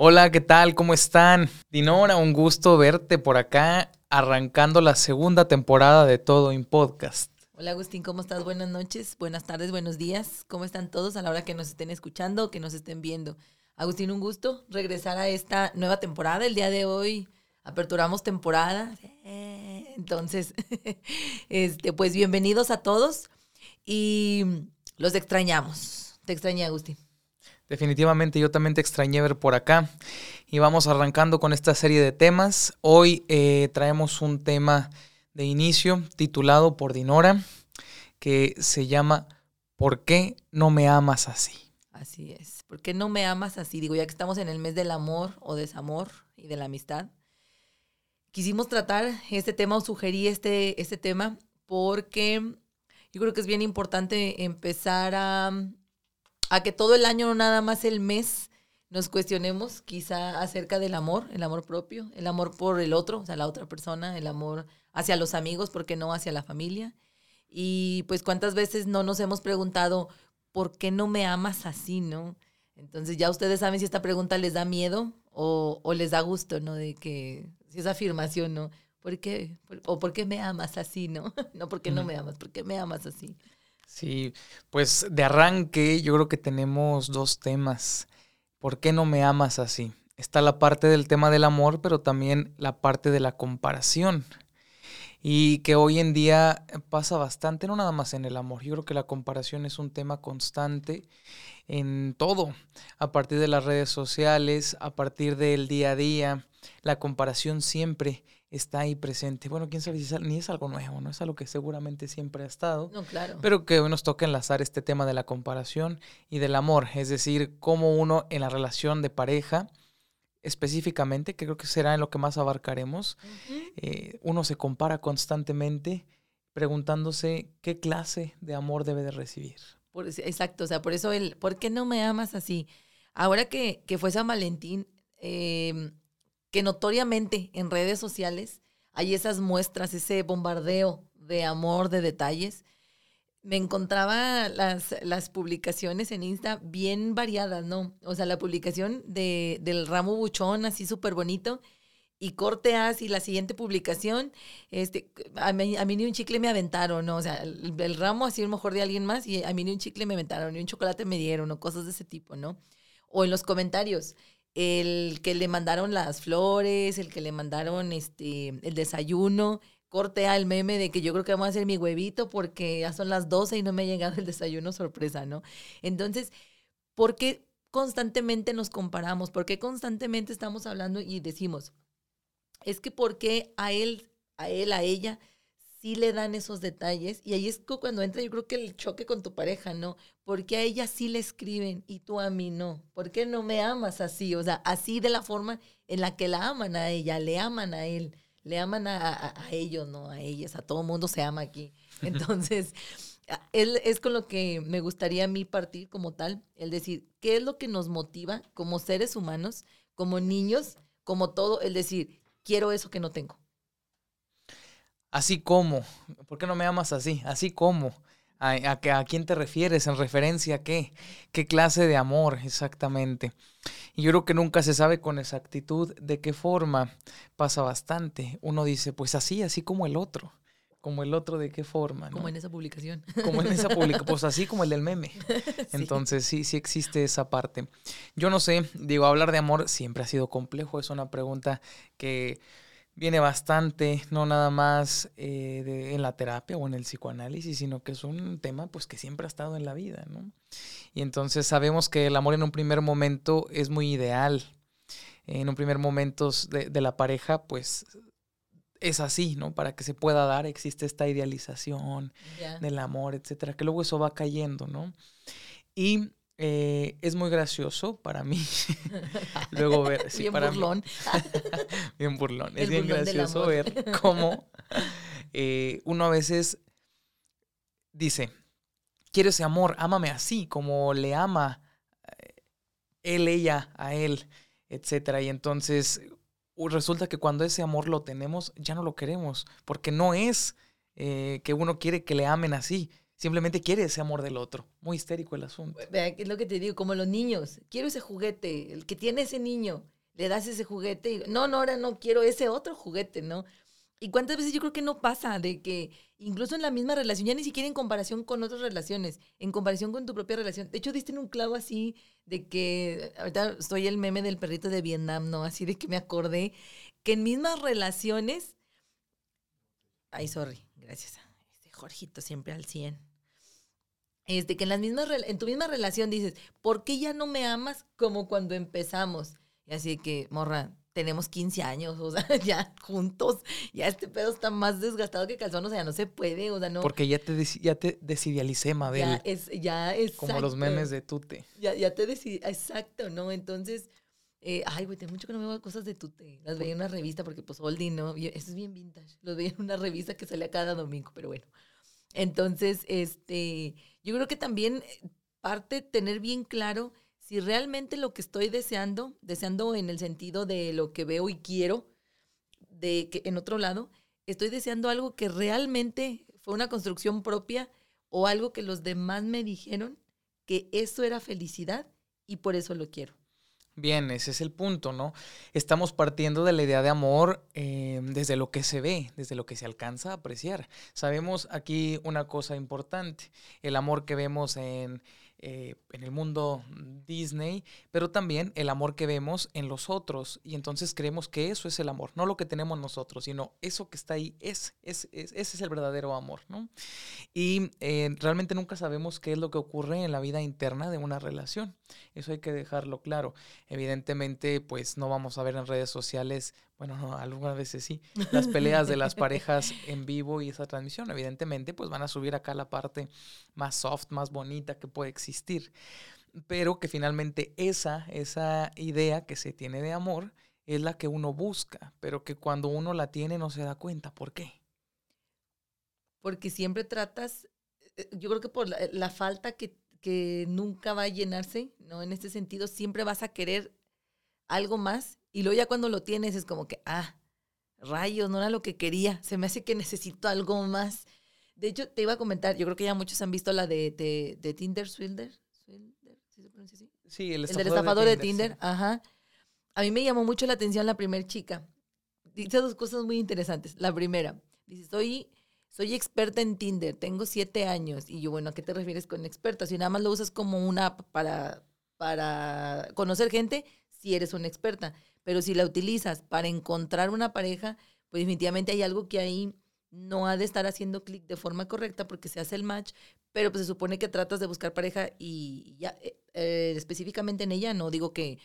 Hola, ¿qué tal? ¿Cómo están? Dinora, un gusto verte por acá, arrancando la segunda temporada de Todo en Podcast. Hola Agustín, ¿cómo estás? Buenas noches, buenas tardes, buenos días. ¿Cómo están todos a la hora que nos estén escuchando, que nos estén viendo? Agustín, un gusto regresar a esta nueva temporada. El día de hoy aperturamos temporada. Entonces, este, pues bienvenidos a todos y los extrañamos. Te extrañé, Agustín. Definitivamente yo también te extrañé ver por acá. Y vamos arrancando con esta serie de temas. Hoy eh, traemos un tema de inicio titulado por Dinora que se llama ¿Por qué no me amas así? Así es. ¿Por qué no me amas así? Digo, ya que estamos en el mes del amor o desamor y de la amistad, quisimos tratar este tema o sugerí este, este tema porque yo creo que es bien importante empezar a a que todo el año, no nada más el mes, nos cuestionemos quizá acerca del amor, el amor propio, el amor por el otro, o sea, la otra persona, el amor hacia los amigos, ¿por qué no hacia la familia? Y pues cuántas veces no nos hemos preguntado, ¿por qué no me amas así, no? Entonces ya ustedes saben si esta pregunta les da miedo o, o les da gusto, ¿no? De que, si esa afirmación, ¿no? ¿Por qué? ¿O por qué me amas así, no? no, ¿por qué no me amas? ¿Por qué me amas así? Sí, pues de arranque yo creo que tenemos dos temas. ¿Por qué no me amas así? Está la parte del tema del amor, pero también la parte de la comparación. Y que hoy en día pasa bastante, no nada más en el amor. Yo creo que la comparación es un tema constante en todo, a partir de las redes sociales, a partir del día a día. La comparación siempre está ahí presente. Bueno, quién sabe si es, ni es algo nuevo, ¿no? Es algo que seguramente siempre ha estado. No, claro. Pero que hoy nos toca enlazar este tema de la comparación y del amor. Es decir, cómo uno en la relación de pareja, específicamente, que creo que será en lo que más abarcaremos, eh, uno se compara constantemente preguntándose qué clase de amor debe de recibir. exacto, o sea, por eso el, ¿por qué no me amas así? Ahora que, que fue San Valentín, eh, que notoriamente en redes sociales hay esas muestras, ese bombardeo de amor, de detalles. Me encontraba las, las publicaciones en Insta bien variadas, ¿no? O sea, la publicación de, del ramo buchón, así súper bonito, y corte así, la siguiente publicación, este, a mí, a mí, ni un chicle me aventaron, ¿no? O sea, el, ramo así a lo mejor de alguien más y a mí ni un chicle me aventaron, ni un chocolate me dieron, o cosas de ese tipo, ¿no? O en los comentarios, el que le mandaron las flores, el que le mandaron este, el desayuno, corte al meme de que yo creo que vamos a hacer mi huevito porque ya son las 12 y no me ha llegado el desayuno sorpresa, ¿no? Entonces, ¿por qué constantemente nos comparamos? ¿Por qué constantemente estamos hablando y decimos, es que por qué a él, a él, a ella, sí le dan esos detalles. Y ahí es cuando entra, yo creo que el choque con tu pareja, ¿no? Porque a ella sí le escriben y tú a mí no. ¿Por qué no me amas así? O sea, así de la forma en la que la aman a ella, le aman a él, le aman a, ellos, no a ellas, a todo mundo se ama aquí. Entonces, él es con lo que me gustaría a mí partir como tal, el decir, ¿qué es lo que nos motiva como seres humanos, como niños, como todo? El decir, quiero eso que no tengo Así como, ¿por qué no me amas así? Así como, ¿a, a, quién te refieres? ¿En referencia a qué? ¿Qué clase de amor exactamente? Y yo creo que nunca se sabe con exactitud de qué forma pasa bastante. Uno dice, pues así, así como el otro. Como el otro, ¿de qué forma? Como en esa publicación. Como en esa publicación, pues así como el del meme. Entonces sí, sí existe esa parte. Yo no sé, digo, hablar de amor siempre ha sido complejo, es una pregunta que viene bastante, no nada más eh, en la terapia o en el psicoanálisis, sino que es un tema pues que siempre ha estado en la vida, ¿no? Y entonces sabemos que el amor en un primer momento es muy ideal. En un primer momento de, la pareja, pues es así, ¿no? Para que se pueda dar, existe esta idealización del amor, etcétera, que luego eso va cayendo, ¿no? Y eh, es muy gracioso para mí. Luego ver. bien burlón. bien burlón. es bien gracioso ver cómo eh, uno a veces dice: Quiero ese amor, ámame así, como le ama eh, él, ella, a él, etcétera. Y entonces resulta que cuando ese amor lo tenemos, ya no lo queremos, porque no es que uno quiere que le amen así, Simplemente quiere ese amor del otro. Muy histérico el asunto. Vea, es lo que te digo, como los niños. Quiero ese juguete, el que tiene ese niño. Le das ese juguete y no, no, ahora no quiero ese otro juguete, ¿no? Y cuántas veces yo creo que no pasa de que incluso en la misma relación, ya ni siquiera en comparación con otras relaciones, en comparación con tu propia relación. De hecho, diste en un clavo así de que, ahorita soy el meme del perrito de Vietnam, ¿no? Así de que me acordé que en mismas relaciones, ay, sorry, gracias. Este Jorgito siempre al 100. Este, que en, las mismas, en tu misma relación dices, ¿por qué ya no me amas como cuando empezamos? Y así que, morra, tenemos 15 años, o sea, ya juntos, ya este pedo está más desgastado que calzón, o sea, no se puede, o sea, no. Porque ya te, ya te desidealicé, Mabel. Ya es, ya es. Como los memes de Tute. Ya, ya te decidí, exacto, ¿no? Entonces, eh, ay, güey, tengo mucho que no veo cosas de Tute. Las veía en una revista porque, pues, Oldie, ¿no? Eso es bien vintage. Los veía en una revista que salía cada domingo, pero bueno. Entonces, este, yo creo que también eh, parte tener bien claro si realmente lo que estoy deseando, deseando en el sentido de lo que veo y quiero, de que en otro lado, estoy deseando algo que realmente fue una construcción propia o algo que los demás me dijeron que eso era felicidad y por eso lo quiero. Bien, ese es el punto, ¿no? Estamos partiendo de la idea de amor eh, desde lo que se ve, desde lo que se alcanza a apreciar. Sabemos aquí una cosa importante, el amor que vemos en eh, en el mundo Disney, pero también el amor que vemos en los otros. Y entonces creemos que eso es el amor, no lo que tenemos nosotros, sino eso que está ahí, es, es, ese es el verdadero amor. ¿no? Y eh, realmente nunca sabemos qué es lo que ocurre en la vida interna de una relación. Eso hay que dejarlo claro. Evidentemente, pues no vamos a ver en redes sociales bueno, no, algunas veces sí, las peleas de las parejas en vivo y esa transmisión, evidentemente, pues van a subir acá la parte más soft, más bonita que puede existir, pero que finalmente esa, esa idea que se tiene de amor es la que uno busca, pero que cuando uno la tiene no se da cuenta. ¿Por qué? Porque siempre tratas, eh, yo creo que por la, la falta que, que nunca va a llenarse, ¿no? En este sentido, siempre vas a querer algo más y luego ya cuando lo tienes es como que, ah, rayos, no era lo que quería, se me hace que necesito algo más. De hecho, te iba a comentar, yo creo que ya muchos han visto la de, de, Tinder Swilder. ¿Sí se pronuncia así? Sí, el estafador, el estafador de Tinder. Ajá. A mí me llamó mucho la atención la primera chica. Dice dos cosas muy interesantes. La primera, dice, soy, soy experta en Tinder, tengo siete años. Y yo, bueno, ¿a qué te refieres con experta? Si nada más lo usas como una app para, para conocer gente, si eres una experta. Pero si la utilizas para encontrar una pareja, pues definitivamente hay algo que ahí no ha de estar haciendo clic de forma correcta porque se hace el match, pero pues se supone que tratas de buscar pareja y ya eh, eh, específicamente en ella, no digo que,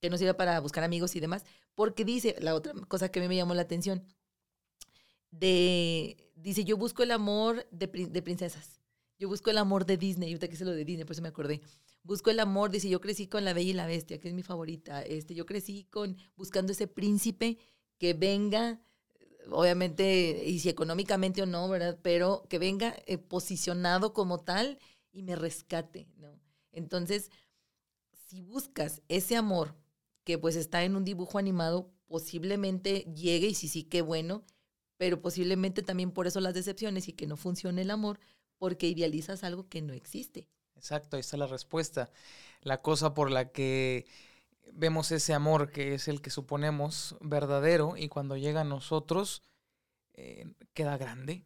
que no sirva para buscar amigos y demás, porque dice, la otra cosa que a mí me llamó la atención, de, dice, yo busco el amor de, princesas, yo busco el amor de Disney, ahorita que es lo de Disney, por eso me acordé, busco el amor, dice, yo crecí con La Bella y la Bestia, que es mi favorita, este, yo crecí con buscando ese príncipe que venga, obviamente, y si económicamente o no, ¿verdad? Pero que venga eh, posicionado como tal y me rescate, ¿no? Entonces, si buscas ese amor que pues está en un dibujo animado, posiblemente llegue y si sí, qué bueno, pero posiblemente también por eso las decepciones y que no funcione el amor, porque idealizas algo que no existe. Exacto, ahí está la respuesta. La cosa por la que vemos ese amor que es el que suponemos verdadero y cuando llega a nosotros eh, queda grande,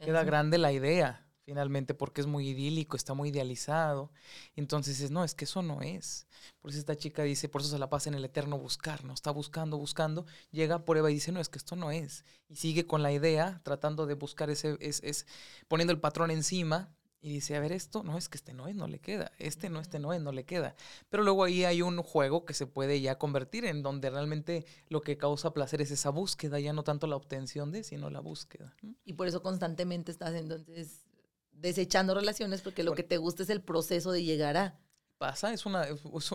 queda grande la idea finalmente porque es muy idílico, está muy idealizado. Entonces es, no, es que eso no es. Por eso esta chica dice, por eso se la pasa en el eterno buscar, ¿no? Está buscando, buscando, llega, prueba y dice, no, es que esto no es. Y sigue con la idea, tratando de buscar ese, es, es poniendo el patrón encima y dice, a ver, esto no es que este no es, no le queda, este no, este no es, no le queda. Pero luego ahí hay un juego que se puede ya convertir en donde realmente lo que causa placer es esa búsqueda, ya no tanto la obtención de, sino la búsqueda. Y por eso constantemente estás entonces desechando relaciones porque lo que te gusta es el proceso de llegar a. Pasa, es una,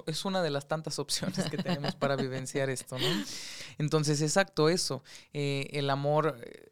es una de las tantas opciones que tenemos para vivenciar esto, ¿no? Entonces, exacto, eso. Eh, el amor eh,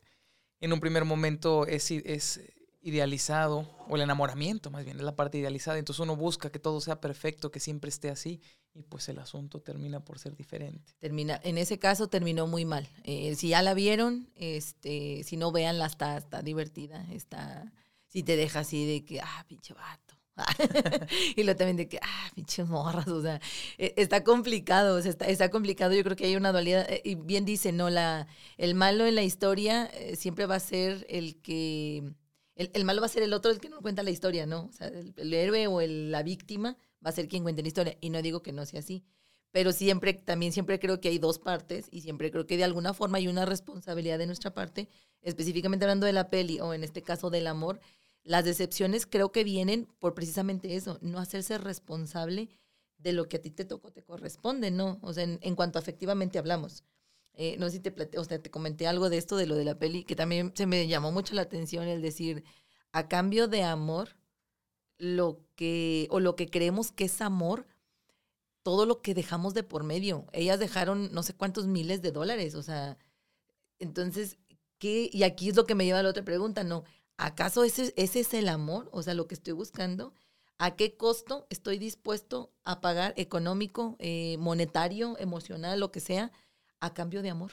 en un primer momento es, es idealizado, o el enamoramiento más bien, es la parte idealizada. Entonces uno busca que todo sea perfecto, que siempre esté así, y pues el asunto termina por ser diferente. Termina, en ese caso terminó muy mal. Eh, si ya la vieron, este, si no veanla, está, está divertida, está sí te deja así de que, ah, pinche vato. y lo también de que, ah, pinches morras, o sea, e, está complicado, está, está, complicado, yo creo que hay una dualidad, eh, y bien dice, ¿no? La, el malo en la historia eh, siempre va a ser el que, el, el, malo va a ser el otro el que no cuenta la historia, ¿no? O sea, el, héroe o el, la víctima va a ser quien cuente la historia, y no digo que no sea así, pero siempre, también siempre creo que hay dos partes, y siempre creo que de alguna forma hay una responsabilidad de nuestra parte, específicamente hablando de la peli, o en este caso del amor, las decepciones creo que vienen por precisamente eso, no hacerse responsable de lo que a ti te tocó, te corresponde, ¿no? O sea, en, cuanto afectivamente hablamos. Eh, no sé si te o sea, te comenté algo de esto, de lo de la peli, que también se me llamó mucho la atención el decir, a cambio de amor, lo que, o lo que creemos que es amor, todo lo que dejamos de por medio. Ellas dejaron no sé cuántos miles de dólares, o sea, entonces, ¿qué? Y aquí es lo que me lleva a la otra pregunta, ¿no? ¿acaso ese, ese es el amor? O sea, lo que estoy buscando. ¿A qué costo estoy dispuesto a pagar económico, eh, monetario, emocional, lo que sea, a cambio de amor?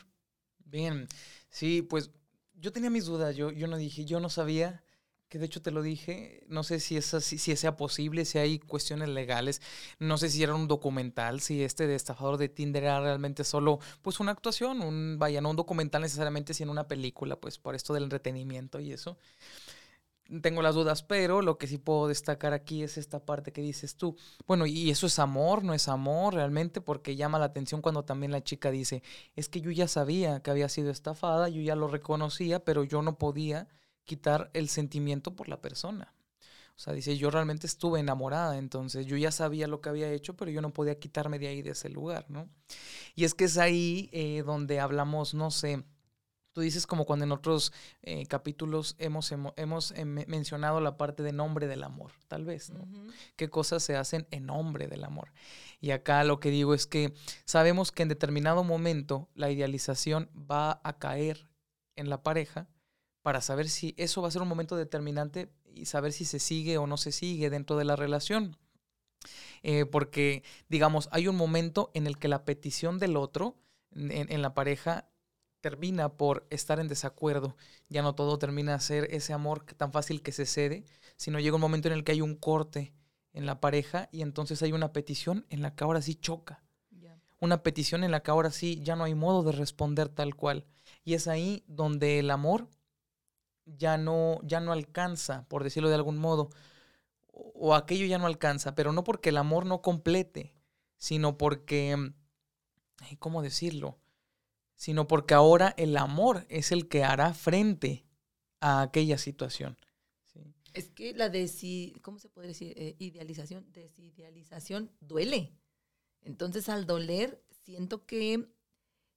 Bien, sí, pues yo tenía mis dudas, yo, yo no dije, yo no sabía, que de hecho te lo dije, no sé si es así, si sea posible, si hay cuestiones legales, no sé si era un documental, si este de estafador de Tinder era realmente solo pues una actuación, un vaya, no un documental necesariamente, sino una película, pues por esto del entretenimiento y eso. Tengo las dudas, pero lo que sí puedo destacar aquí es esta parte que dices tú. Bueno, y eso es amor, no es amor realmente, porque llama la atención cuando también la chica dice, es que yo ya sabía que había sido estafada, yo ya lo reconocía, pero yo no podía quitar el sentimiento por la persona. O sea, dice, yo realmente estuve enamorada, entonces yo ya sabía lo que había hecho, pero yo no podía quitarme de ahí, de ese lugar, ¿no? Y es que es ahí eh, donde hablamos, no sé, tú dices como cuando en otros eh, capítulos hemos, hemos, eh, mencionado la parte de nombre del amor, tal vez, ¿no? ¿Qué cosas se hacen en nombre del amor? Y acá lo que digo es que sabemos que en determinado momento la idealización va a caer en la pareja para saber si eso va a ser un momento determinante y saber si se sigue o no se sigue dentro de la relación. Eh, porque, digamos, hay un momento en el que la petición del otro en, la pareja termina por estar en desacuerdo. Ya no todo termina a ser ese amor tan fácil que se cede, sino llega un momento en el que hay un corte en la pareja y entonces hay una petición en la que ahora sí choca. Una petición en la que ahora sí ya no hay modo de responder tal cual. Y es ahí donde el amor ya no, ya no alcanza, por decirlo de algún modo, o, aquello ya no alcanza, pero no porque el amor no complete, sino porque, ¿cómo decirlo? Sino porque ahora el amor es el que hará frente a aquella situación. Es que la desi, ¿cómo se puede decir? Eh, idealización, desidealización duele. Entonces, al doler, siento que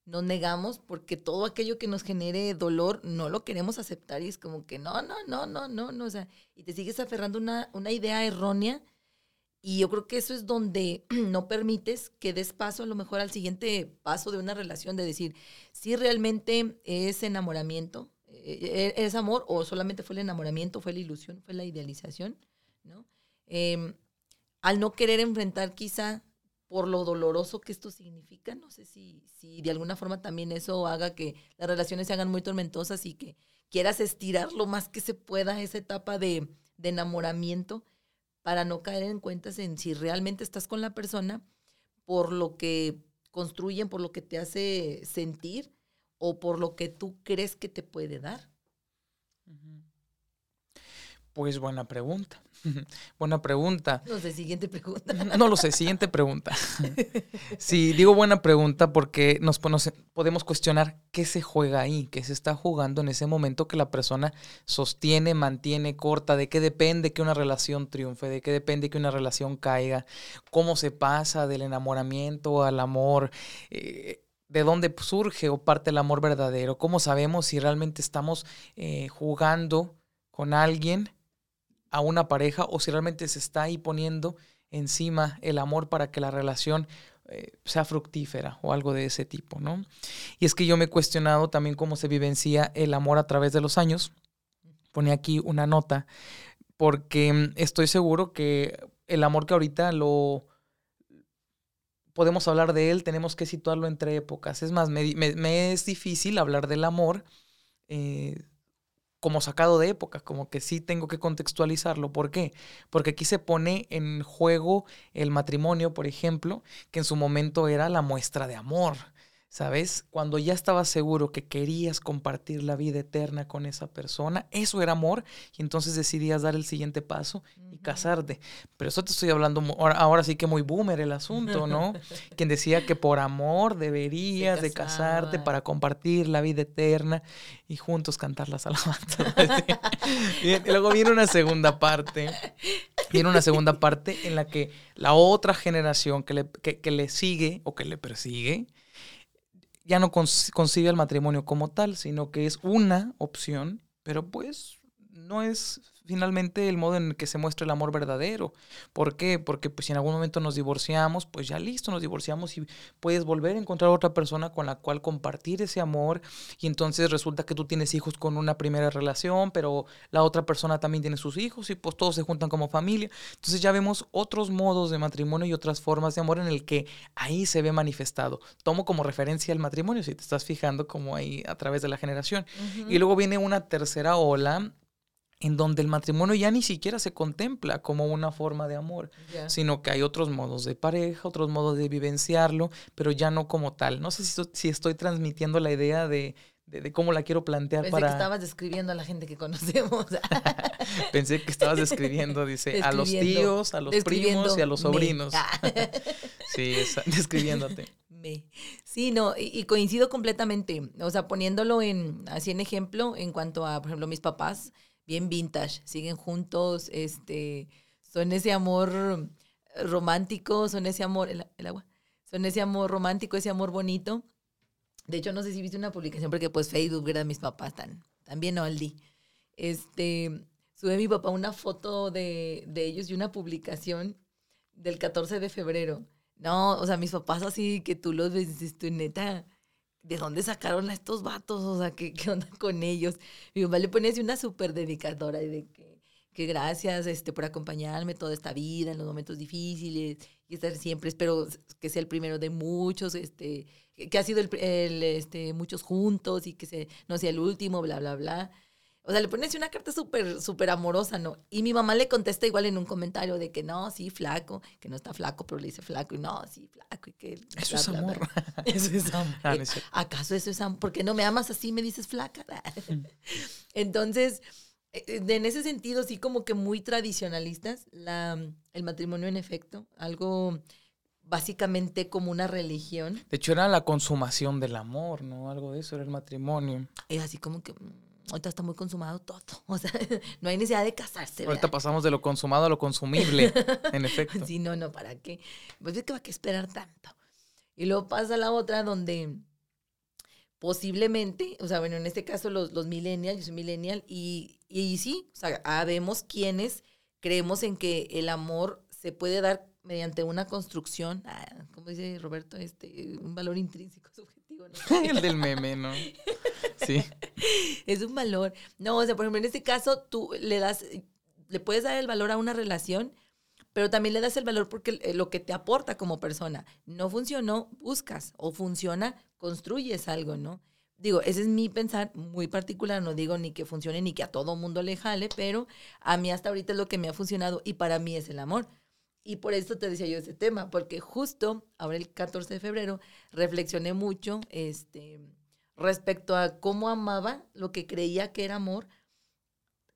nos negamos porque todo aquello que nos genere dolor no lo queremos aceptar y es como que no, no, no, no, no, no, o sea, y te sigues aferrando una, una idea errónea y yo creo que eso es donde no permites que des paso a lo mejor al siguiente paso de una relación, de decir, si realmente es enamoramiento, eh, es amor o solamente fue el enamoramiento, fue la ilusión, fue la idealización, ¿no? Em, al no querer enfrentar quizá por lo doloroso que esto significa. No sé si, si de alguna forma también eso haga que las relaciones se hagan muy tormentosas y que quieras estirar lo más que se pueda esa etapa de, de enamoramiento para no caer en cuentas en si realmente estás con la persona por lo que construyen, por lo que te hace sentir o por lo que tú crees que te puede dar. Pues buena pregunta. buena pregunta. No sé, siguiente pregunta. no lo sé, siguiente pregunta. sí, digo buena pregunta porque nos, podemos cuestionar qué se juega ahí, qué se está jugando en ese momento que la persona sostiene, mantiene, corta, de qué depende que una relación triunfe, de qué depende que una relación caiga, cómo se pasa del enamoramiento al amor. Eh, de dónde surge o parte el amor verdadero, cómo sabemos si realmente estamos eh, jugando con alguien a una pareja o si realmente se está ahí poniendo encima el amor para que la relación eh, sea fructífera o algo de ese tipo, ¿no? Y es que yo me he cuestionado también cómo se vivencia el amor a través de los años. Pone aquí una nota, porque mm, estoy seguro que el amor que ahorita lo podemos hablar de él, tenemos que situarlo entre épocas. Es más, me, es difícil hablar del amor eh, como sacado de época, como que sí tengo que contextualizarlo. ¿Por qué? Porque aquí se pone en juego el matrimonio, por ejemplo, que en su momento era la muestra de amor. ¿Sabes? Cuando ya estabas seguro que querías compartir la vida eterna con esa persona, eso era amor y entonces decidías dar el siguiente paso y casarte. Pero eso te estoy hablando, ahora, sí que muy boomer el asunto, ¿no? Quien decía que por amor deberías de casarte para compartir la vida eterna y juntos cantar las alabanzas. y luego viene una segunda parte, viene una segunda parte en la que la otra generación que le, que le sigue o que le persigue, ya no concibe el matrimonio como tal, sino que es una opción, pero pues no es finalmente el modo en el que se muestra el amor verdadero. ¿Por qué? Porque pues si en algún momento nos divorciamos, pues ya listo, nos divorciamos y puedes volver a encontrar otra persona con la cual compartir ese amor y entonces resulta que tú tienes hijos con una primera relación, pero la otra persona también tiene sus hijos y pues todos se juntan como familia. Entonces ya vemos otros modos de matrimonio y otras formas de amor en el que ahí se ve manifestado. Tomo como referencia el matrimonio, si te estás fijando como ahí a través de la generación. Y luego viene una tercera ola en donde el matrimonio ya ni siquiera se contempla como una forma de amor, sino que hay otros modos de pareja, otros modos de vivenciarlo, pero ya no como tal. No sé si, si estoy transmitiendo la idea de, de, cómo la quiero plantear Pensé para... que estabas describiendo a la gente que conocemos. Pensé que estabas describiendo, dice, a los tíos, a los primos y a los sobrinos. sí, describiéndote. Me. Sí, no, y, y, coincido completamente. O sea, poniéndolo en, así en ejemplo, en cuanto a, por ejemplo, mis papás, bien vintage, siguen juntos, este, son ese amor romántico, son ese amor, el, agua, son ese amor romántico, ese amor bonito. De hecho, no sé si viste una publicación, porque pues Facebook, ¿verdad? Mis papás están también oldie. Este, sube mi papá una foto de, de ellos y una publicación del 14 de febrero. No, o sea, mis papás así que tú los ves, dices tú, neta, ¿de dónde sacaron a estos vatos? O sea, ¿qué, qué onda con ellos? Mi mamá le pone así una súper dedicadora de que, que gracias este, por acompañarme toda esta vida en los momentos difíciles y estar siempre, espero que sea el primero de muchos, este, que ha sido el, el este, muchos juntos y que se, no sea el último, bla, bla, bla. O sea, le pones una carta súper, súper amorosa, ¿no? Y mi mamá le contesta igual en un comentario de que no, sí, flaco, que no está flaco, pero le dice flaco, y no, sí, flaco, y que... Eso es amor. Eso es amor. Ah, ¿Acaso eso es amor? ¿Por qué no me amas así me dices flaca? Entonces, eh, eh, en ese sentido, sí, como que muy tradicionalistas, la, el matrimonio en efecto, algo básicamente como una religión. De hecho, era la consumación del amor, ¿no? Algo de eso era el matrimonio. Es así como que mm, ahorita está muy consumado todo. O sea, no hay necesidad de casarse. Ahorita pasamos de lo consumado a lo consumible, en efecto. Sí, no, no, ¿para qué? Pues es que va a que esperar tanto. Y luego pasa la otra donde posiblemente, o sea, bueno, en este caso los, los millennials, yo soy millennial, y, y sí, o sea, vemos quienes creemos en que el amor se puede dar mediante una construcción, ah, como dice Roberto, este, un valor intrínseco subjetivo. ¿no? el del meme, ¿no? Sí. es un valor. No, o sea, por ejemplo, en este caso tú le das, le puedes dar el valor a una relación, pero también le das el valor porque eh, lo que te aporta como persona. No funcionó, buscas, o funciona, construyes algo, ¿no? Digo, ese es mi pensar muy particular, no digo ni que funcione ni que a todo mundo le jale, pero a mí hasta ahorita es lo que me ha funcionado y para mí es el amor. Y por eso te decía yo ese tema, porque justo ahora el 14 de febrero reflexioné mucho, este, respecto a cómo amaba lo que creía que era amor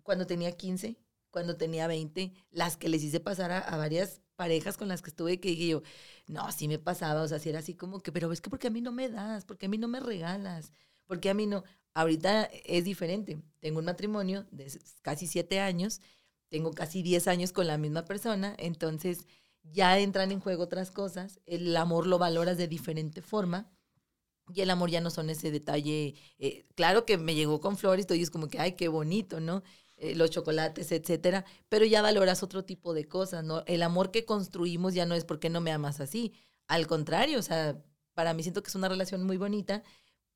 cuando tenía 15, cuando tenía 20, las que les hice pasar a, varias parejas con las que estuve que dije yo, no, sí me pasaba, o sea, sí era así como que, pero es que porque a mí no me das, porque a mí no me regalas, porque a mí no, ahorita es diferente, tengo un matrimonio de casi siete años, tengo casi 10 años con la misma persona, entonces ya entran en juego otras cosas, el amor lo valoras de diferente forma y el amor ya no son ese detalle. Eh, claro que me llegó con flores y es como que, ay, qué bonito, ¿no? Eh, los chocolates, etcétera. Pero ya valoras otro tipo de cosas, ¿no? El amor que construimos ya no es porque no me amas así. Al contrario, o sea, para mí siento que es una relación muy bonita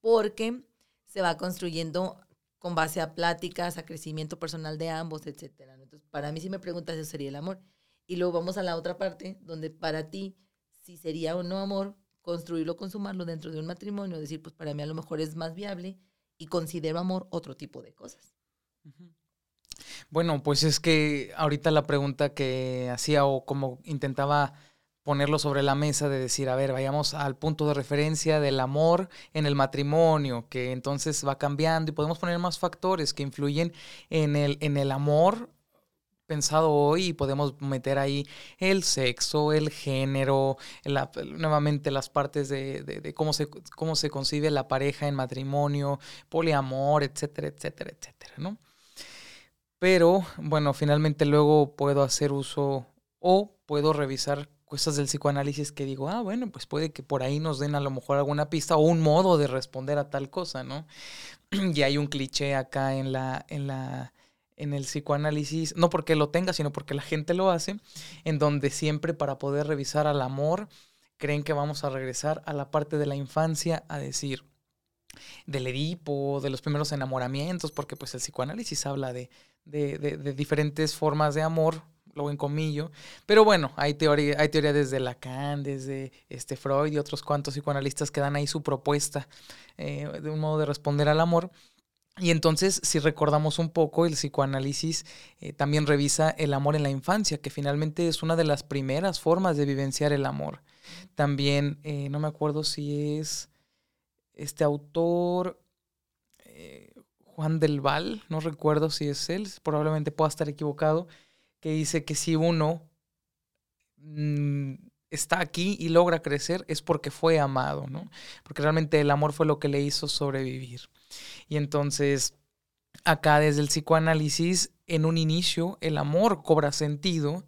porque se va construyendo con base a pláticas, a crecimiento personal de ambos, etcétera. Entonces, para mí, si me preguntas, eso sería el amor. Y luego vamos a la otra parte, donde para ti, si sería o no amor, construirlo, consumarlo dentro de un matrimonio, decir, pues para mí a lo mejor es más viable y considero amor otro tipo de cosas. Bueno, pues es que ahorita la pregunta que hacía o como intentaba ponerlo sobre la mesa de decir, a ver, vayamos al punto de referencia del amor en el matrimonio, que entonces va cambiando y podemos poner más factores que influyen en el, en el amor pensado hoy y podemos meter ahí el sexo, el género, nuevamente las partes de, cómo, se, cómo se concibe la pareja en matrimonio, poliamor, etcétera, etcétera, etcétera, ¿no? Pero bueno, finalmente luego puedo hacer uso o puedo revisar cosas del psicoanálisis que digo, ah, bueno, pues puede que por ahí nos den a lo mejor alguna pista o un modo de responder a tal cosa, ¿no? y hay un cliché acá en la, en la, en el psicoanálisis, no porque lo tenga, sino porque la gente lo hace, en donde siempre para poder revisar al amor, creen que vamos a regresar a la parte de la infancia a decir del Edipo, de los primeros enamoramientos, porque pues el psicoanálisis habla de, de, diferentes formas de amor, lo en comillo. Pero bueno, hay teoría, hay teoría desde Lacan, desde este Freud y otros cuantos psicoanalistas que dan ahí su propuesta eh, de un modo de responder al amor. Y entonces, si recordamos un poco, el psicoanálisis eh, también revisa el amor en la infancia, que finalmente es una de las primeras formas de vivenciar el amor. También, eh, no me acuerdo si es este autor, Juan del Val, no recuerdo si es él, probablemente pueda estar equivocado, que dice que si uno mm, está aquí y logra crecer es porque fue amado, ¿no? Porque realmente el amor fue lo que le hizo sobrevivir. Y entonces, acá desde el psicoanálisis, en un inicio, el amor cobra sentido.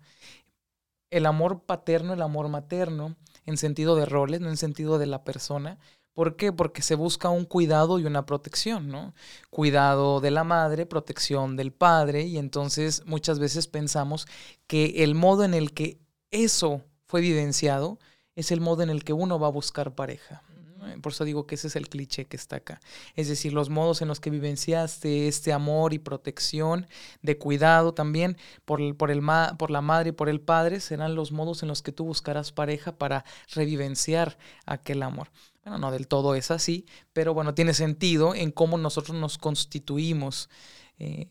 El amor paterno, el amor materno, en sentido de roles, no en sentido de la persona, ¿Por qué? Porque se busca un cuidado y una protección, ¿no? Cuidado de la madre, protección del padre, y entonces muchas veces pensamos que el modo en el que eso fue vivenciado es el modo en el que uno va a buscar pareja. Por eso digo que ese es el cliché que está acá. Es decir, los modos en los que vivenciaste este amor y protección, de cuidado también por, el, por, el por la madre y por el padre, serán los modos en los que tú buscarás pareja para revivenciar aquel amor. Bueno, no del todo es así, pero bueno, tiene sentido en cómo nosotros nos constituimos. Eh,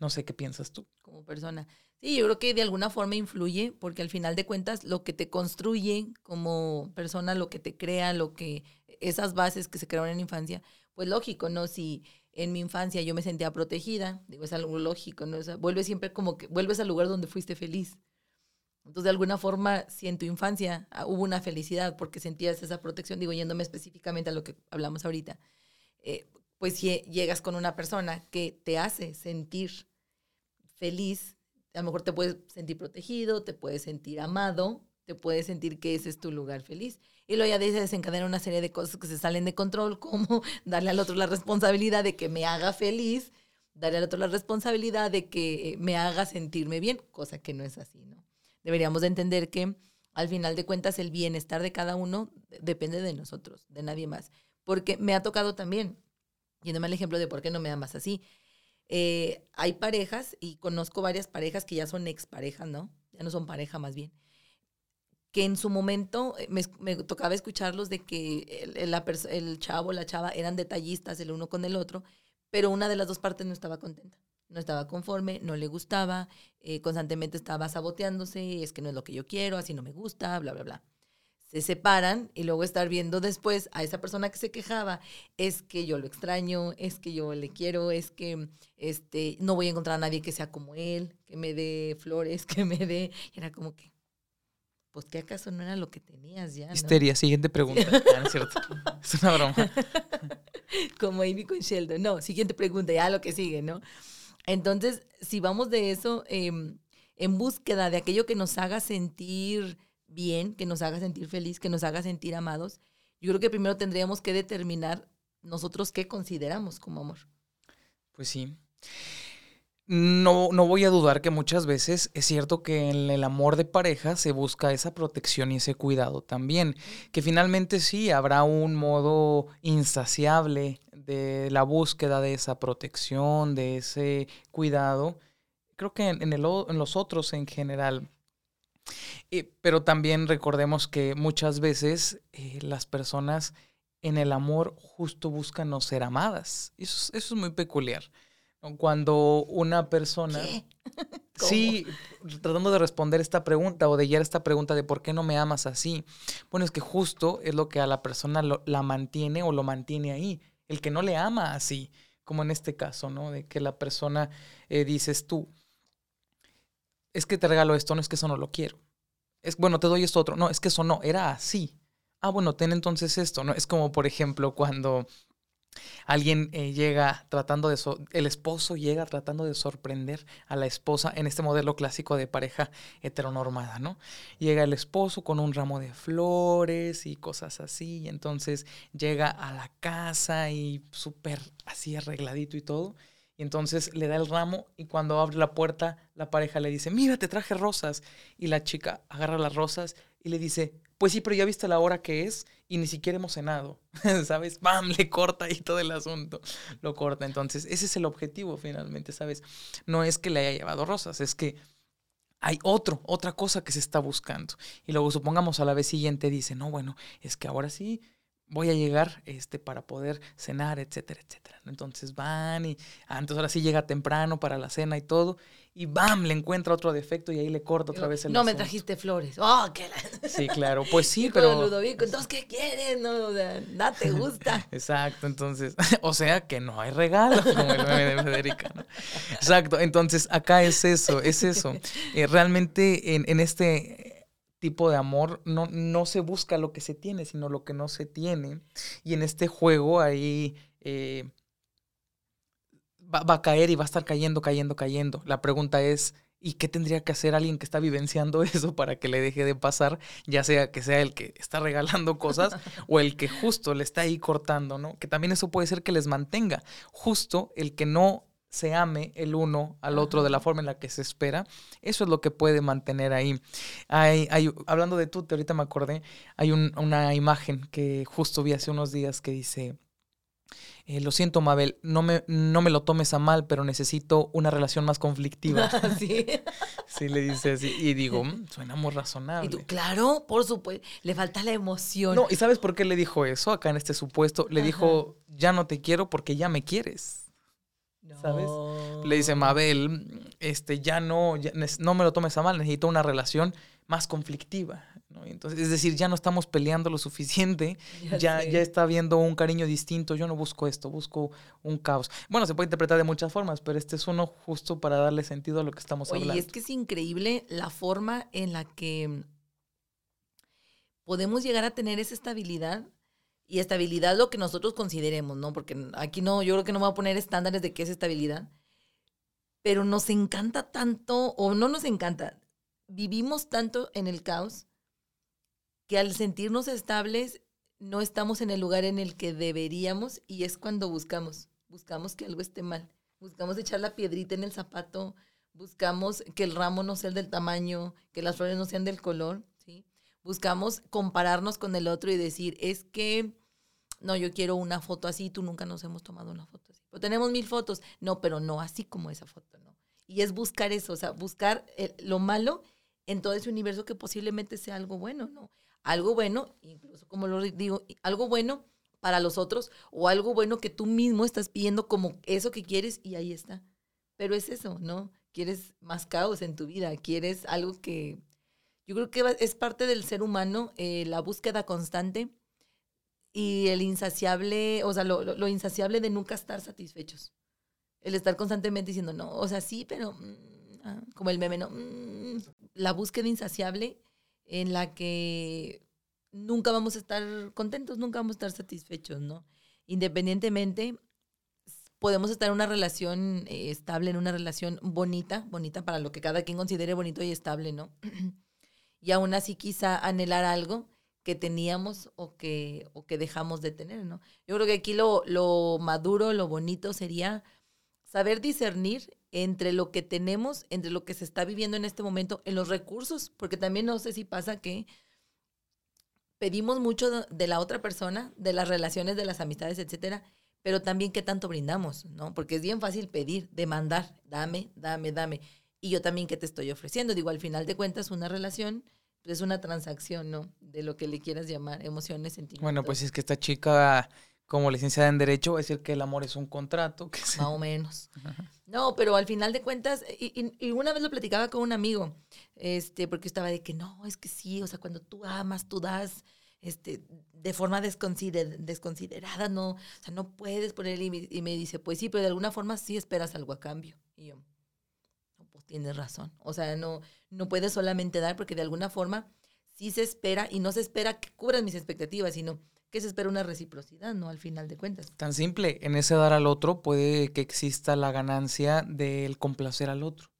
no sé qué piensas tú. Como persona. Sí, yo creo que de alguna forma influye, porque al final de cuentas lo que te construye como persona, lo que te crea, lo que esas bases que se crearon en la infancia, pues lógico, ¿no? Si en mi infancia yo me sentía protegida, digo, es algo lógico, ¿no? O vuelves siempre como que, vuelves al lugar donde fuiste feliz. Entonces, de alguna forma, si en tu infancia ah, hubo una felicidad porque sentías esa protección, digo, yéndome específicamente a lo que hablamos ahorita, eh, pues llegas con una persona que te hace sentir feliz, a lo mejor te puedes sentir protegido, te puedes sentir amado, te puedes sentir que ese es tu lugar feliz. Y luego ya de desencadena una serie de cosas que se salen de control, como darle al otro la responsabilidad de que me haga feliz, darle al otro la responsabilidad de que me haga sentirme bien, cosa que no es así, ¿no? Deberíamos de entender que al final de cuentas el bienestar de cada uno depende de nosotros, de nadie más. Porque me ha tocado también, yéndome al ejemplo de por qué no me amas así, eh, hay parejas, y conozco varias parejas que ya son exparejas, ¿no? Ya no son pareja más bien, que en su momento eh, me, tocaba escucharlos de que el, el chavo, la chava eran detallistas el uno con el otro, pero una de las dos partes no estaba contenta no estaba conforme, no le gustaba, eh, constantemente estaba saboteándose, es que no es lo que yo quiero, así no me gusta, bla, bla, bla se separan y luego estar viendo después a esa persona que se quejaba, es que yo lo extraño, es que yo le quiero, es que este, no voy a encontrar a nadie que sea como él, que me dé flores, que me dé... Era como que, pues que acaso no era lo que tenías ya. Histeria, siguiente pregunta. Ah, es cierto. Es una broma. como Amy con Sheldon. No, siguiente pregunta, ya lo que sigue, ¿no? Entonces, si vamos de eso em, en búsqueda de aquello que nos haga sentir bien, que nos haga sentir feliz, que nos haga sentir amados, yo creo que primero tendríamos que determinar nosotros qué consideramos como amor. Pues sí. No, no voy a dudar que muchas veces es cierto que en el amor de pareja se busca esa protección y ese cuidado también. Que finalmente sí habrá un modo insaciable de la búsqueda de esa protección, de ese cuidado. Creo que en, el, en los otros en general pero también recordemos que muchas veces eh, las personas en el amor justo buscan no ser amadas. Eso, eso es muy peculiar. Cuando una persona... Sí, tratando de responder esta pregunta o de guiar esta pregunta de por qué no me amas así. Bueno, es que justo es lo que a la persona la mantiene o lo mantiene ahí. El que no le ama así, como en este caso, ¿no? De que la persona eh, dices tú, es que te regalo esto, no es que eso no lo quiero. Es, bueno, te doy esto otro. No, es que eso no, era así. Ah, bueno, ten entonces esto, ¿no? Es como, por ejemplo, cuando Alguien eh, llega tratando de, el esposo llega tratando de sorprender a la esposa en este modelo clásico de pareja heteronormada, ¿no? Llega el esposo con un ramo de flores y cosas así, y entonces llega a la casa y súper así arregladito y todo, y entonces le da el ramo y cuando abre la puerta la pareja le dice, mira, te traje rosas, y la chica agarra las rosas y le dice, pues sí, pero ya viste la hora que es y ni siquiera hemos cenado, ¿sabes? ¡Bam! Le corta ahí todo el asunto, lo corta. Entonces, ese es el objetivo finalmente, ¿sabes? No es que le haya llevado rosas, es que hay otro, otra cosa que se está buscando. Y luego supongamos a la vez siguiente dice, no, bueno, es que ahora sí voy a llegar este, para poder cenar, etcétera, etcétera. Entonces van y antes ahora sí llega temprano para la cena y todo, y ¡bam! le encuentra otro defecto y ahí le corta otra vez el No me trajiste flores. ¡Oh, qué Sí, claro, pues sí, pero... Ludovico, entonces, ¿qué quieres? No, nada te gusta. Exacto, entonces, o sea que no hay regalo, como el meme de Federica, ¿no? Exacto, entonces acá es eso, es eso. Eh, realmente en, en este tipo de amor no, no se busca lo que se tiene, sino lo que no se tiene. Y en este juego ahí eh, va, va, a caer y va a estar cayendo, cayendo, cayendo. La pregunta es, ¿y qué tendría que hacer alguien que está vivenciando eso para que le deje de pasar? Ya sea que sea el que está regalando cosas o el que justo le está ahí cortando, ¿no? Que también eso puede ser que les mantenga. Justo el que no se ame el uno al otro de la forma en la que se espera, eso es lo que puede mantener ahí. Hay, hay, hablando de tú, ahorita me acordé, hay una imagen que justo vi hace unos días que dice, eh, lo siento, Mabel, no me, no me lo tomes a mal, pero necesito una relación más conflictiva. sí. sí, le dice así. Y digo, mm, suena muy razonable. Y tú, claro, por supuesto, le falta la emoción. No, ¿y sabes por qué le dijo eso acá en este supuesto? Le dijo, ya no te quiero porque ya me quieres. ¿Sabes? Le dice Mabel, este, ya no, no me lo tomes a mal, necesito una relación más conflictiva. Entonces, es decir, ya no estamos peleando lo suficiente, ya, ya, está habiendo un cariño distinto, yo no busco esto, busco un caos. Bueno, se puede interpretar de muchas formas, pero este es uno justo para darle sentido a lo que estamos hablando. Y es que es increíble la forma en la que podemos llegar a tener esa estabilidad y estabilidad lo que nosotros consideremos, ¿no? Porque aquí no, yo creo que no me voy a poner estándares de qué es estabilidad, pero nos encanta tanto, o no nos encanta, vivimos tanto en el caos que al sentirnos estables no estamos en el lugar en el que deberíamos y es cuando buscamos, buscamos que algo esté mal, buscamos echar la piedrita en el zapato, buscamos que el ramo no sea el del tamaño, que las flores no sean del color, ¿sí? Buscamos compararnos con el otro y decir, es que no, yo quiero una foto así, tú nunca nos hemos tomado una foto así. Pero tenemos mil fotos. No, pero no así como esa foto, ¿no? Y es buscar eso, o sea, buscar eh, lo malo en todo ese universo que posiblemente sea algo bueno, ¿no? Algo bueno, incluso como lo digo, algo bueno para los otros o algo bueno que tú mismo estás pidiendo como eso que quieres y ahí está. Pero es eso, ¿no? Quieres más caos en tu vida, quieres algo que yo creo que es parte del ser humano, eh, la búsqueda constante y el insaciable, o sea, lo, insaciable de nunca estar satisfechos. El estar constantemente diciendo, no, o sea, sí, pero mm, ah", como el meme, no. Mm". la búsqueda insaciable en la que nunca vamos a estar contentos, nunca vamos a estar satisfechos, ¿no? Independientemente, podemos estar en una relación eh, estable, en una relación bonita, bonita para lo que cada quien considere bonito y estable, ¿no? y aún así quizá anhelar algo que teníamos o que, o que dejamos de tener, ¿no? Yo creo que aquí lo, lo maduro, lo bonito sería saber discernir entre lo que tenemos, entre lo que se está viviendo en este momento, en los recursos, porque también no sé si pasa que pedimos mucho de la otra persona, de las relaciones, de las amistades, etcétera, pero también qué tanto brindamos, ¿no? Porque es bien fácil pedir, demandar, dame, dame, dame. Y yo también qué te estoy ofreciendo. Digo, al final de cuentas, una relación es una transacción, ¿no? De lo que le quieras llamar, emociones, sentimientos. Bueno, pues es que esta chica como licenciada en Derecho, voy a decir que el amor es un contrato. Que Más o menos. No, pero al final de cuentas, y, y, una vez lo platicaba con un amigo, este, porque estaba de que no, es que sí, o sea, cuando tú amas, tú das, este, de forma desconsider desconsiderada, no, o sea, no puedes poner, y y me dice, pues sí, pero de alguna forma sí esperas algo a cambio. Y yo, pues tienes razón. O sea, no, no puedes solamente dar porque de alguna forma sí se espera y no se espera que cubran mis expectativas, sino que se espera una reciprocidad, ¿no? Al final de cuentas. Tan simple, en ese dar al otro puede que exista la ganancia del complacer al otro.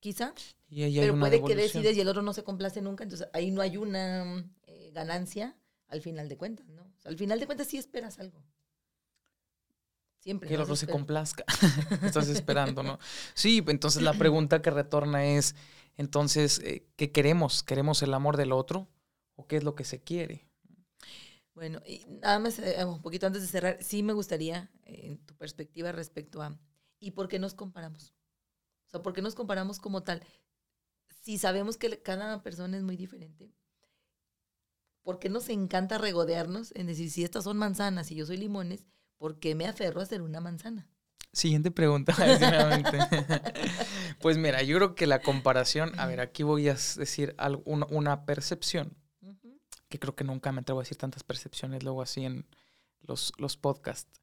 Quizá. pero puede que decides y el otro no se complace nunca, entonces ahí no hay una eh, ganancia al final de cuentas, ¿no? al final de cuentas sí esperas algo. Siempre. Que el otro se complazca. Estás esperando, ¿no? Sí, entonces la pregunta que retorna es, entonces, eh, ¿qué queremos? ¿Queremos el amor del otro? ¿O qué es lo que se quiere? Bueno, y nada más eh, un poquito antes de cerrar, sí me gustaría, en tu perspectiva respecto a, ¿y por qué nos comparamos? O sea, ¿por qué nos comparamos como tal? Si sabemos que cada persona es muy diferente, ¿por qué nos encanta regodearnos en decir, si estas son manzanas y yo soy limones, ¿por qué me aferro a ser una manzana? Siguiente pregunta, pues mira, yo creo que la comparación, a ver, aquí voy a decir una percepción, que creo que nunca me atrevo a decir tantas percepciones luego así en los, los podcasts.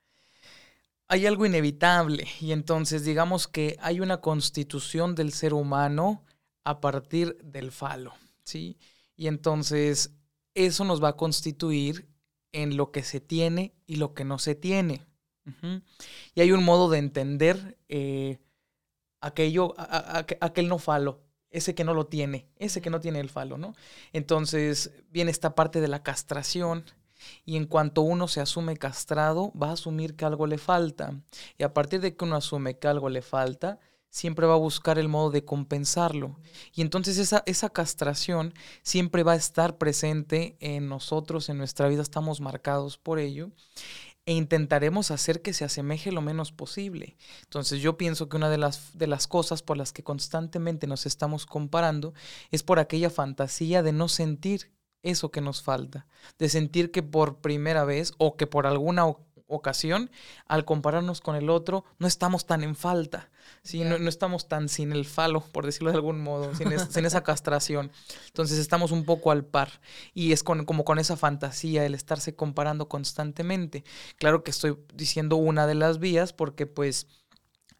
Hay algo inevitable y entonces digamos que hay una constitución del ser humano a partir del falo, ¿sí? Y entonces eso nos va a constituir en lo que se tiene y lo que no se tiene. Y hay un modo de entender eh, aquello, aquel no falo, ese que no lo tiene, ese que no tiene el falo, ¿no? Entonces viene esta parte de la castración y en cuanto uno se asume castrado, va a asumir que algo le falta. Y a partir de que uno asume que algo le falta, siempre va a buscar el modo de compensarlo. Y entonces esa, esa castración siempre va a estar presente en nosotros, en nuestra vida, estamos marcados por ello e intentaremos hacer que se asemeje lo menos posible. Entonces yo pienso que una de las, de las cosas por las que constantemente nos estamos comparando es por aquella fantasía de no sentir eso que nos falta, de sentir que por primera vez o que por alguna ocasión, al compararnos con el otro, no estamos tan en falta, ¿sí? no, estamos tan sin el falo, por decirlo de algún modo, sin, esa castración. Entonces estamos un poco al par y es como con esa fantasía, el estarse comparando constantemente. Claro que estoy diciendo una de las vías porque pues...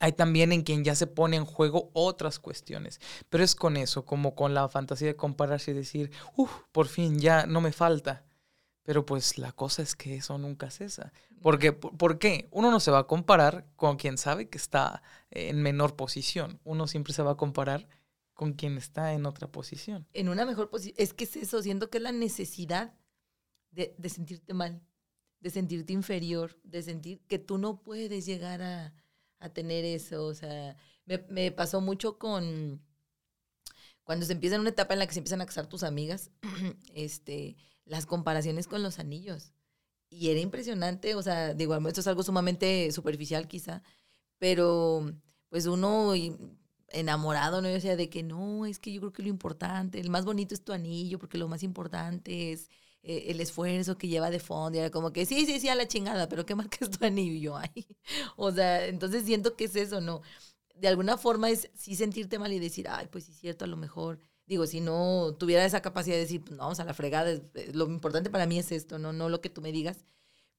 Hay también en quien ya se pone en juego otras cuestiones, pero es con eso, como con la fantasía de compararse y decir, uff, por fin ya no me falta. Pero pues la cosa es que eso nunca cesa. Porque, ¿Por qué? Uno no se va a comparar con quien sabe que está en menor posición. Uno siempre se va a comparar con quien está en otra posición. En una mejor posición. Es que es eso, siento que es la necesidad de, de, sentirte mal, de sentirte inferior, de sentir que tú no puedes llegar a, a tener eso. O sea, me, me, pasó mucho con cuando se empieza en una etapa en la que se empiezan a casar tus amigas, este, las comparaciones con los anillos y era impresionante, o sea, de igual esto es algo sumamente superficial quizá, pero pues uno enamorado, ¿no? O sea, de que no, es que yo creo que lo importante, el más bonito es tu anillo, porque lo más importante es eh, el esfuerzo que lleva de fondo, y era como que sí, sí, sí, a la chingada, pero ¿qué marca es tu anillo? Yo, ay, o sea, entonces siento que es eso, ¿no? De alguna forma es sí sentirte mal y decir, ay, pues sí, cierto, a lo mejor digo, si no tuviera esa capacidad de decir, pues no, vamos a la fregada, eh, lo importante para mí es esto, no, no lo que tú me digas,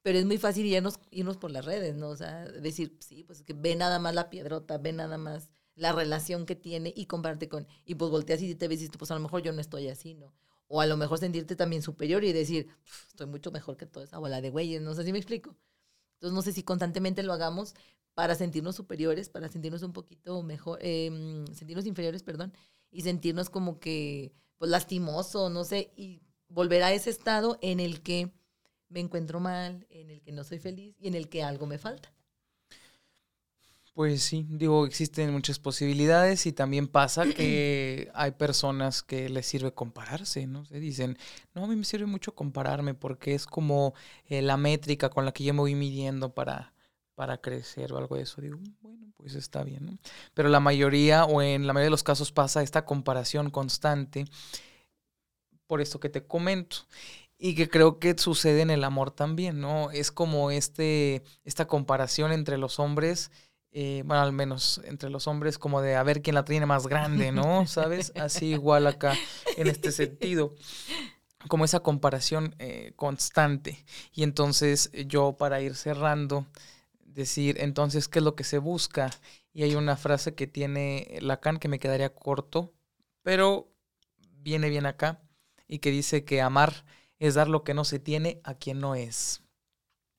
pero es muy fácil irnos, irnos por las redes, ¿no? O sea, decir, sí, pues que ve nada más la piedrota, ve nada más la relación que tiene y comparte con, y pues volteas y te ves y pues a lo mejor yo no estoy así, ¿no? O a lo mejor sentirte también superior y decir, estoy mucho mejor que toda esa bola de güeyes, no sé si me explico. Entonces no sé si constantemente lo hagamos para sentirnos superiores, para sentirnos un poquito mejor, eh, sentirnos inferiores, perdón, y sentirnos como que, pues, lastimoso, no sé, y volver a ese estado en el que me encuentro mal, en el que no soy feliz y en el que algo me falta. Pues sí, digo, existen muchas posibilidades y también pasa que hay personas que les sirve compararse, ¿no? Se dicen, no, a mí me sirve mucho compararme porque es como eh, la métrica con la que yo me voy midiendo para, para crecer o algo de eso. Digo, bueno, pues está bien, ¿no? Pero la mayoría o en la mayoría de los casos pasa esta comparación constante por esto que te comento. Y que creo que sucede en el amor también, ¿no? Es como este, esta comparación entre los hombres, eh, bueno, al menos entre los hombres, como de a ver quién la tiene más grande, ¿no? ¿Sabes? Así igual acá, en este sentido como esa comparación eh, constante. Y entonces yo para ir cerrando, decir, entonces, ¿qué es lo que se busca? Y hay una frase que tiene Lacan que me quedaría corto, pero viene bien acá, y que dice que amar es dar lo que no se tiene a quien no es.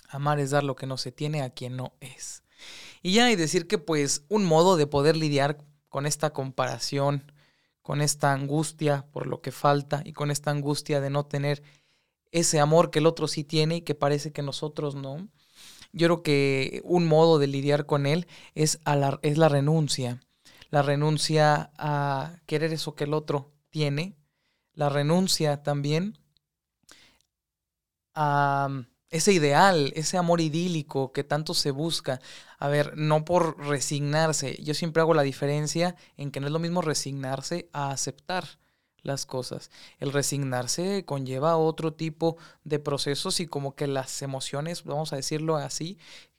Amar es dar lo que no se tiene a quien no es. Y ya hay decir que pues un modo de poder lidiar con esta comparación, con esta angustia por lo que falta y con esta angustia de no tener ese amor que el otro sí tiene y que parece que nosotros no. Yo creo que un modo de lidiar con él es, la, es la renuncia. La renuncia a querer eso que el otro tiene. La renuncia también a mm, ese ideal, ese amor idílico que tanto se busca. A ver, no por resignarse. Yo siempre hago la diferencia en que no es lo mismo resignarse a aceptar las cosas. El resignarse conlleva otro tipo de procesos y como que las emociones, vamos a decirlo así,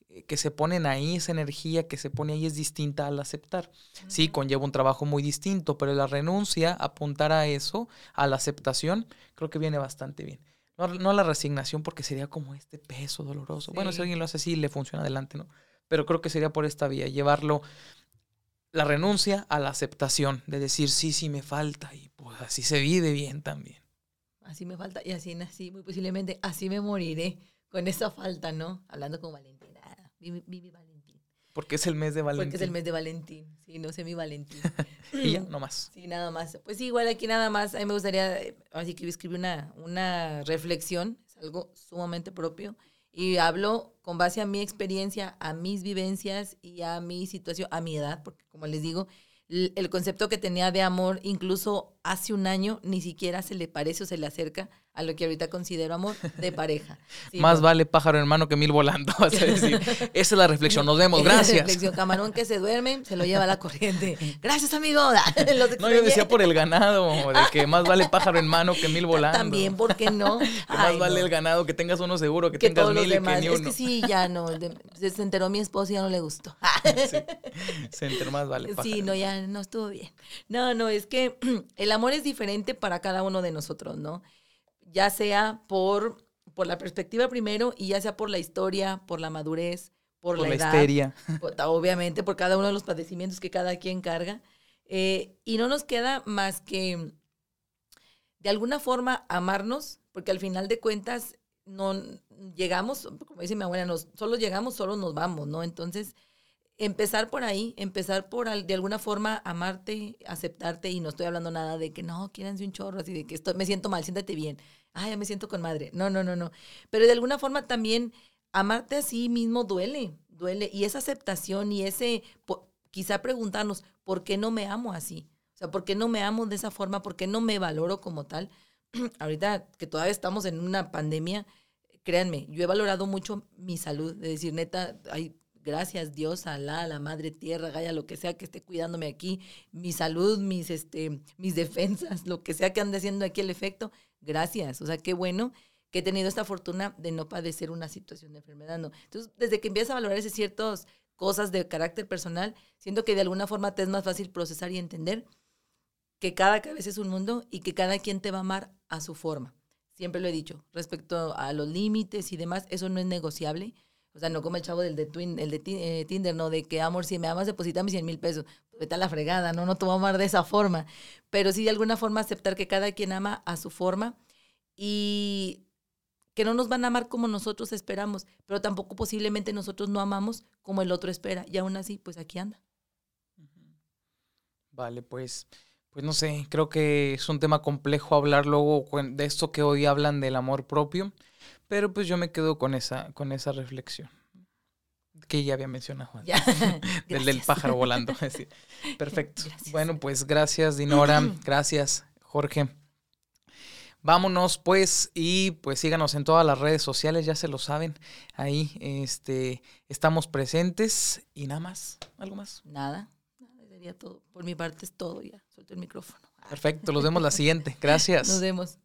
eh, que se ponen ahí, esa energía que se pone ahí es distinta al aceptar. Sí, conlleva un trabajo muy distinto, pero la renuncia, apuntar a eso, a la aceptación, creo que viene bastante bien. No, no la resignación porque sería como este peso doloroso. Bueno, si alguien lo hace así, le funciona adelante, ¿no? Pero creo que sería por esta vía, llevarlo la renuncia a la aceptación, de decir, sí, sí me falta y pues así se vive bien también. Así me falta y así nací, muy posiblemente así me moriré con esa falta, ¿no? Hablando con Valentina. Vivi, Valentín. Porque es el mes de Valentín. Porque es el mes de Valentín. Sí, no sé mi Valentín. y ya, no más. Sí, nada más. Pues sí, igual aquí nada más. A mí me gustaría, así que escribir una, una reflexión, es algo sumamente propio. Y hablo con base a mi experiencia, a mis vivencias y a mi situación, a mi edad, porque como les digo, el concepto que tenía de amor, incluso hace un año, ni siquiera se le parece o se le acerca a lo que ahorita considero amor de pareja. Más vale pájaro hermano que mil volando, vas a decir. Esa es la reflexión. Nos vemos, gracias. reflexión. Camarón que se duerme, se lo lleva a la corriente. Gracias, amigo. no, yo decía por el ganado, de que más vale pájaro en mano que mil volando. También, ¿por qué no? más vale el ganado, que tengas uno seguro, que, tengas mil y que ni uno. Es que sí, ya no. se enteró mi esposo y ya no le gustó. se enteró más vale pájaro. Sí, no, ya no estuvo bien. No, no, es que el amor es diferente para cada uno de nosotros, ¿no? ya sea por, por la perspectiva primero y ya sea por la historia, por la madurez, por, la, edad, histeria. obviamente por cada uno de los padecimientos que cada quien carga. Eh, y no nos queda más que de alguna forma amarnos, porque al final de cuentas no llegamos, como dice mi abuela, nos, solo llegamos, solo nos vamos, ¿no? Entonces, empezar por ahí, empezar por de alguna forma amarte, aceptarte y no estoy hablando nada de que no, quírense un chorro, así de que estoy, me siento mal, siéntate bien ay, ya me siento con madre. No, no, no, no. Pero de alguna forma también amarte a sí mismo duele, duele. Y esa aceptación y ese, quizá preguntarnos, ¿por qué no me amo así? O sea, ¿por qué no me amo de esa forma? ¿Por qué no me valoro como tal? Ahorita que todavía estamos en una pandemia, créanme, yo he valorado mucho mi salud, de decir, neta, ay, gracias Dios, Alá, la Madre Tierra, Gaya, lo que sea que esté cuidándome aquí, mi salud, mis, este, mis defensas, lo que sea que ande haciendo aquí el efecto, gracias. O sea, qué bueno que he tenido esta fortuna de no padecer una situación de enfermedad. Entonces, desde que empiezas a valorar esas ciertas cosas de carácter personal, siento que de alguna forma te es más fácil procesar y entender que cada cabeza es un mundo y que cada quien te va a amar a su forma. Siempre lo he dicho, respecto a los límites y demás, eso no es negociable. O sea, no como el chavo del de, Twin, el de eh, Tinder, no, de que, amor, si me amas, deposítame 100 mil pesos. Vete a la fregada, no, no te voy a amar de esa forma. Pero sí, de alguna forma, aceptar que cada quien ama a su forma y que no nos van a amar como nosotros esperamos, pero tampoco posiblemente nosotros no amamos como el otro espera. Y aún así, pues aquí anda. Vale, pues, pues no sé, creo que es un tema complejo hablar luego de esto que hoy hablan del amor propio. Pero pues yo me quedo con esa, con esa reflexión que ya había mencionado del, del, pájaro volando. Perfecto. Bueno, pues gracias, Dinora. gracias, Jorge. Vámonos pues y pues síganos en todas las redes sociales, ya se lo saben. Ahí este estamos presentes y nada más, algo más. Nada, nada sería todo. Por mi parte es todo ya. Suelto el micrófono. Perfecto, los vemos la siguiente. Gracias. Nos vemos.